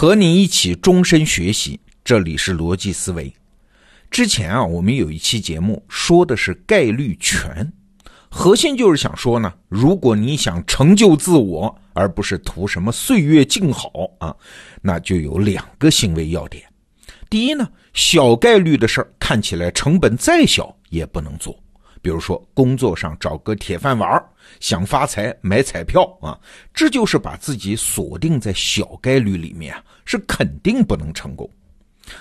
和你一起终身学习，这里是逻辑思维。之前啊，我们有一期节目说的是概率权，核心就是想说呢，如果你想成就自我，而不是图什么岁月静好啊，那就有两个行为要点。第一呢，小概率的事儿看起来成本再小也不能做。比如说，工作上找个铁饭碗想发财买彩票啊，这就是把自己锁定在小概率里面啊，是肯定不能成功。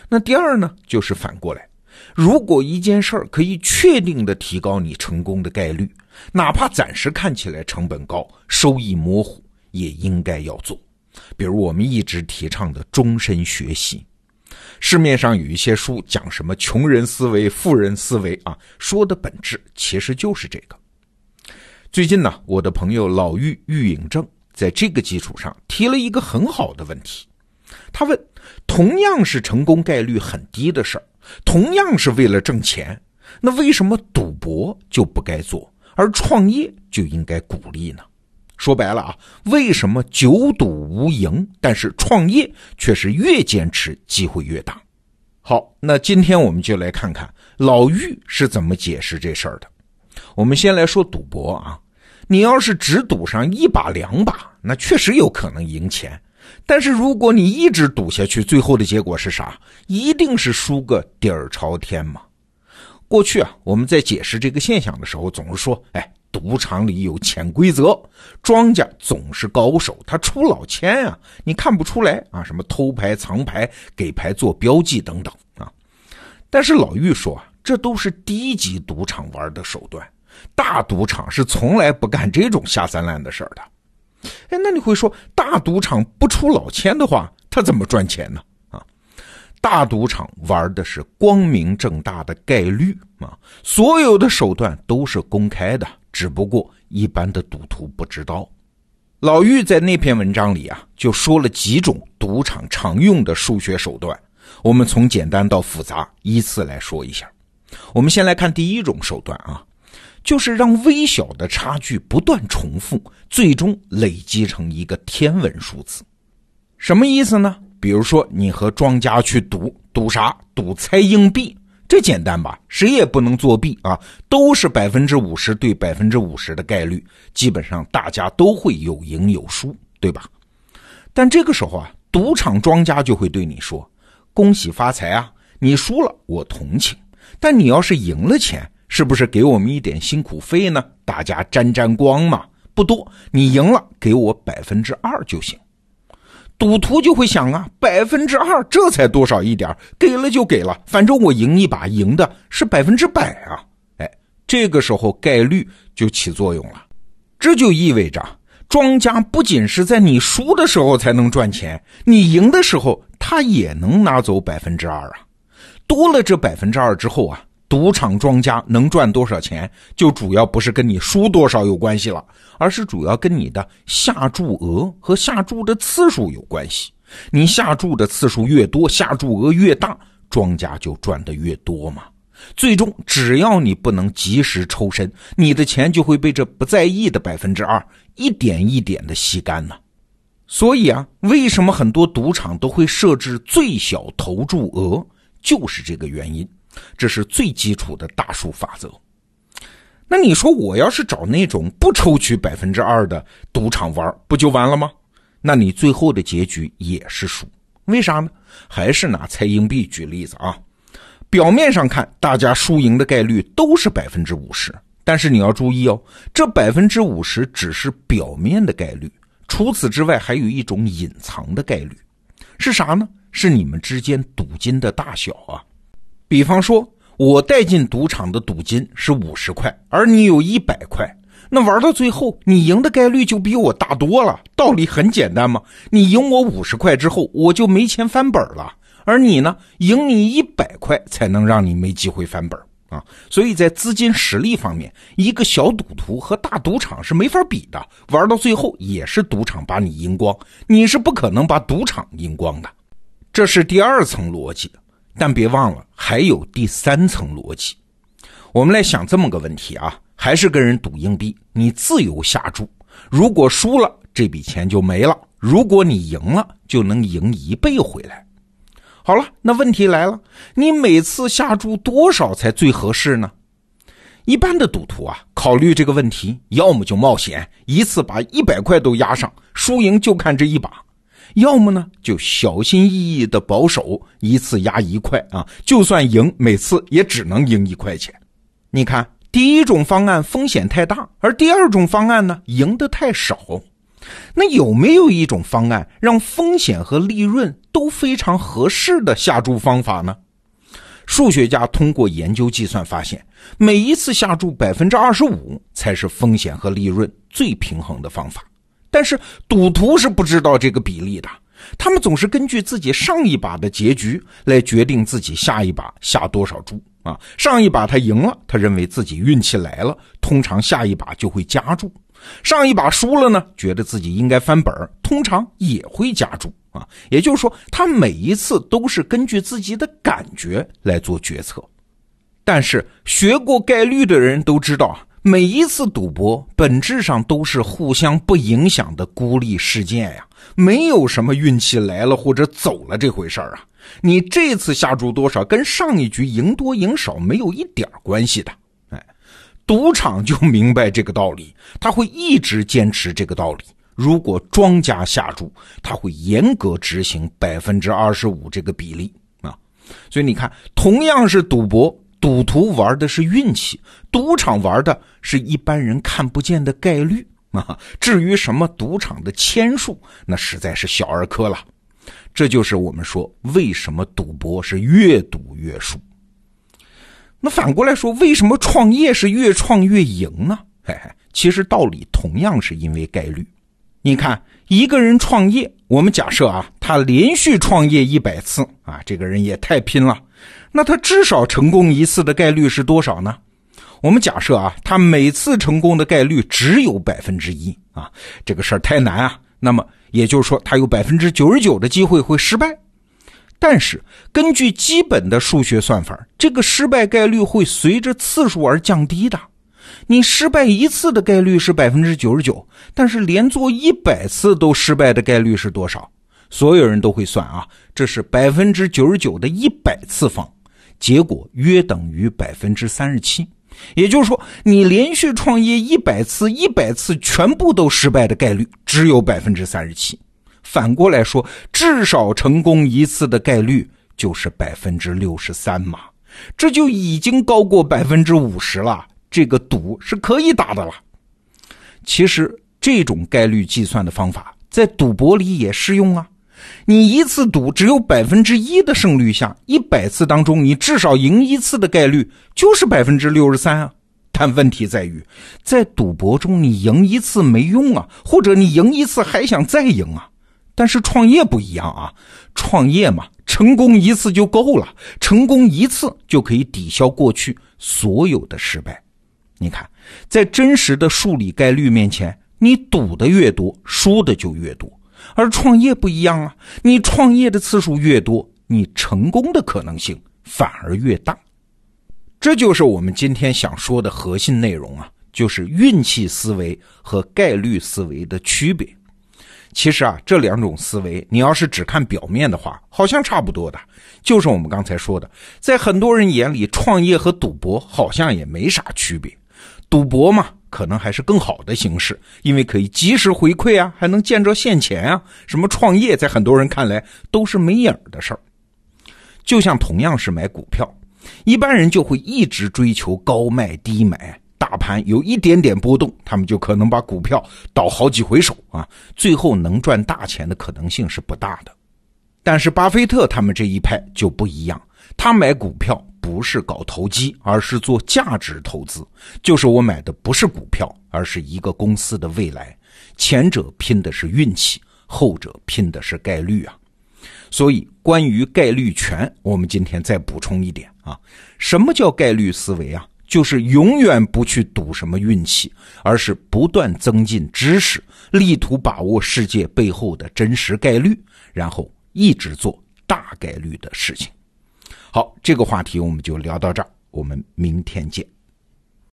那第二呢，就是反过来，如果一件事儿可以确定的提高你成功的概率，哪怕暂时看起来成本高、收益模糊，也应该要做。比如我们一直提倡的终身学习。市面上有一些书讲什么穷人思维、富人思维啊，说的本质其实就是这个。最近呢，我的朋友老玉玉影正在这个基础上提了一个很好的问题。他问：同样是成功概率很低的事儿，同样是为了挣钱，那为什么赌博就不该做，而创业就应该鼓励呢？说白了啊，为什么久赌无赢，但是创业却是越坚持机会越大？好，那今天我们就来看看老玉是怎么解释这事儿的。我们先来说赌博啊，你要是只赌上一把两把，那确实有可能赢钱。但是如果你一直赌下去，最后的结果是啥？一定是输个底儿朝天嘛。过去啊，我们在解释这个现象的时候，总是说，哎。赌场里有潜规则，庄家总是高手，他出老千啊，你看不出来啊？什么偷牌、藏牌、给牌做标记等等啊？但是老玉说啊，这都是低级赌场玩的手段，大赌场是从来不干这种下三滥的事儿的。哎，那你会说，大赌场不出老千的话，他怎么赚钱呢？啊，大赌场玩的是光明正大的概率啊，所有的手段都是公开的。只不过一般的赌徒不知道，老玉在那篇文章里啊，就说了几种赌场常用的数学手段。我们从简单到复杂依次来说一下。我们先来看第一种手段啊，就是让微小的差距不断重复，最终累积成一个天文数字。什么意思呢？比如说你和庄家去赌，赌啥？赌猜硬币。这简单吧？谁也不能作弊啊，都是百分之五十对百分之五十的概率，基本上大家都会有赢有输，对吧？但这个时候啊，赌场庄家就会对你说：“恭喜发财啊！你输了我同情，但你要是赢了钱，是不是给我们一点辛苦费呢？大家沾沾光嘛，不多，你赢了给我百分之二就行。”赌徒就会想啊，百分之二，这才多少一点给了就给了，反正我赢一把，赢的是百分之百啊！哎，这个时候概率就起作用了，这就意味着庄家不仅是在你输的时候才能赚钱，你赢的时候他也能拿走百分之二啊！多了这百分之二之后啊。赌场庄家能赚多少钱，就主要不是跟你输多少有关系了，而是主要跟你的下注额和下注的次数有关系。你下注的次数越多，下注额越大，庄家就赚的越多嘛。最终，只要你不能及时抽身，你的钱就会被这不在意的百分之二一点一点的吸干呢。所以啊，为什么很多赌场都会设置最小投注额，就是这个原因。这是最基础的大数法则。那你说我要是找那种不抽取百分之二的赌场玩，不就完了吗？那你最后的结局也是输。为啥呢？还是拿猜硬币举例子啊。表面上看，大家输赢的概率都是百分之五十，但是你要注意哦，这百分之五十只是表面的概率，除此之外还有一种隐藏的概率，是啥呢？是你们之间赌金的大小啊。比方说，我带进赌场的赌金是五十块，而你有一百块，那玩到最后，你赢的概率就比我大多了。道理很简单嘛，你赢我五十块之后，我就没钱翻本了，而你呢，赢你一百块才能让你没机会翻本啊。所以在资金实力方面，一个小赌徒和大赌场是没法比的。玩到最后，也是赌场把你赢光，你是不可能把赌场赢光的。这是第二层逻辑。但别忘了，还有第三层逻辑。我们来想这么个问题啊，还是跟人赌硬币，你自由下注，如果输了，这笔钱就没了，如果你赢了，就能赢一倍回来。好了，那问题来了，你每次下注多少才最合适呢？一般的赌徒啊，考虑这个问题，要么就冒险，一次把一百块都押上，输赢就看这一把；要么呢，就小心翼翼的保守，一次压一块啊，就算赢，每次也只能赢一块钱。你看，第一种方案风险太大，而第二种方案呢，赢得太少。那有没有一种方案，让风险和利润都非常合适的下注方法呢？数学家通过研究计算发现，每一次下注百分之二十五才是风险和利润最平衡的方法。但是赌徒是不知道这个比例的，他们总是根据自己上一把的结局来决定自己下一把下多少注啊。上一把他赢了，他认为自己运气来了，通常下一把就会加注；上一把输了呢，觉得自己应该翻本通常也会加注。啊，也就是说，他每一次都是根据自己的感觉来做决策。但是学过概率的人都知道啊，每一次赌博本质上都是互相不影响的孤立事件呀，没有什么运气来了或者走了这回事儿啊。你这次下注多少，跟上一局赢多赢少没有一点关系的。哎，赌场就明白这个道理，他会一直坚持这个道理。如果庄家下注，他会严格执行百分之二十五这个比例啊。所以你看，同样是赌博，赌徒玩的是运气，赌场玩的是一般人看不见的概率啊。至于什么赌场的签数，那实在是小儿科了。这就是我们说为什么赌博是越赌越输。那反过来说，为什么创业是越创越赢呢？嘿嘿，其实道理同样是因为概率。你看，一个人创业，我们假设啊，他连续创业一百次啊，这个人也太拼了。那他至少成功一次的概率是多少呢？我们假设啊，他每次成功的概率只有百分之一啊，这个事儿太难啊。那么也就是说，他有百分之九十九的机会会失败。但是根据基本的数学算法，这个失败概率会随着次数而降低的。你失败一次的概率是百分之九十九，但是连做一百次都失败的概率是多少？所有人都会算啊，这是百分之九十九的一百次方，结果约等于百分之三十七。也就是说，你连续创业一百次，一百次全部都失败的概率只有百分之三十七。反过来说，至少成功一次的概率就是百分之六十三嘛，这就已经高过百分之五十了。这个赌是可以打的了。其实这种概率计算的方法在赌博里也适用啊。你一次赌只有百分之一的胜率下，一百次当中你至少赢一次的概率就是百分之六十三啊。但问题在于，在赌博中你赢一次没用啊，或者你赢一次还想再赢啊。但是创业不一样啊，创业嘛，成功一次就够了，成功一次就可以抵消过去所有的失败。你看，在真实的数理概率面前，你赌的越多，输的就越多。而创业不一样啊，你创业的次数越多，你成功的可能性反而越大。这就是我们今天想说的核心内容啊，就是运气思维和概率思维的区别。其实啊，这两种思维，你要是只看表面的话，好像差不多的。就是我们刚才说的，在很多人眼里，创业和赌博好像也没啥区别。赌博嘛，可能还是更好的形式，因为可以及时回馈啊，还能见着现钱啊。什么创业，在很多人看来都是没影的事儿。就像同样是买股票，一般人就会一直追求高卖低买，大盘有一点点波动，他们就可能把股票倒好几回手啊，最后能赚大钱的可能性是不大的。但是巴菲特他们这一派就不一样，他买股票。不是搞投机，而是做价值投资。就是我买的不是股票，而是一个公司的未来。前者拼的是运气，后者拼的是概率啊。所以，关于概率权，我们今天再补充一点啊。什么叫概率思维啊？就是永远不去赌什么运气，而是不断增进知识，力图把握世界背后的真实概率，然后一直做大概率的事情。好，这个话题我们就聊到这儿，我们明天见。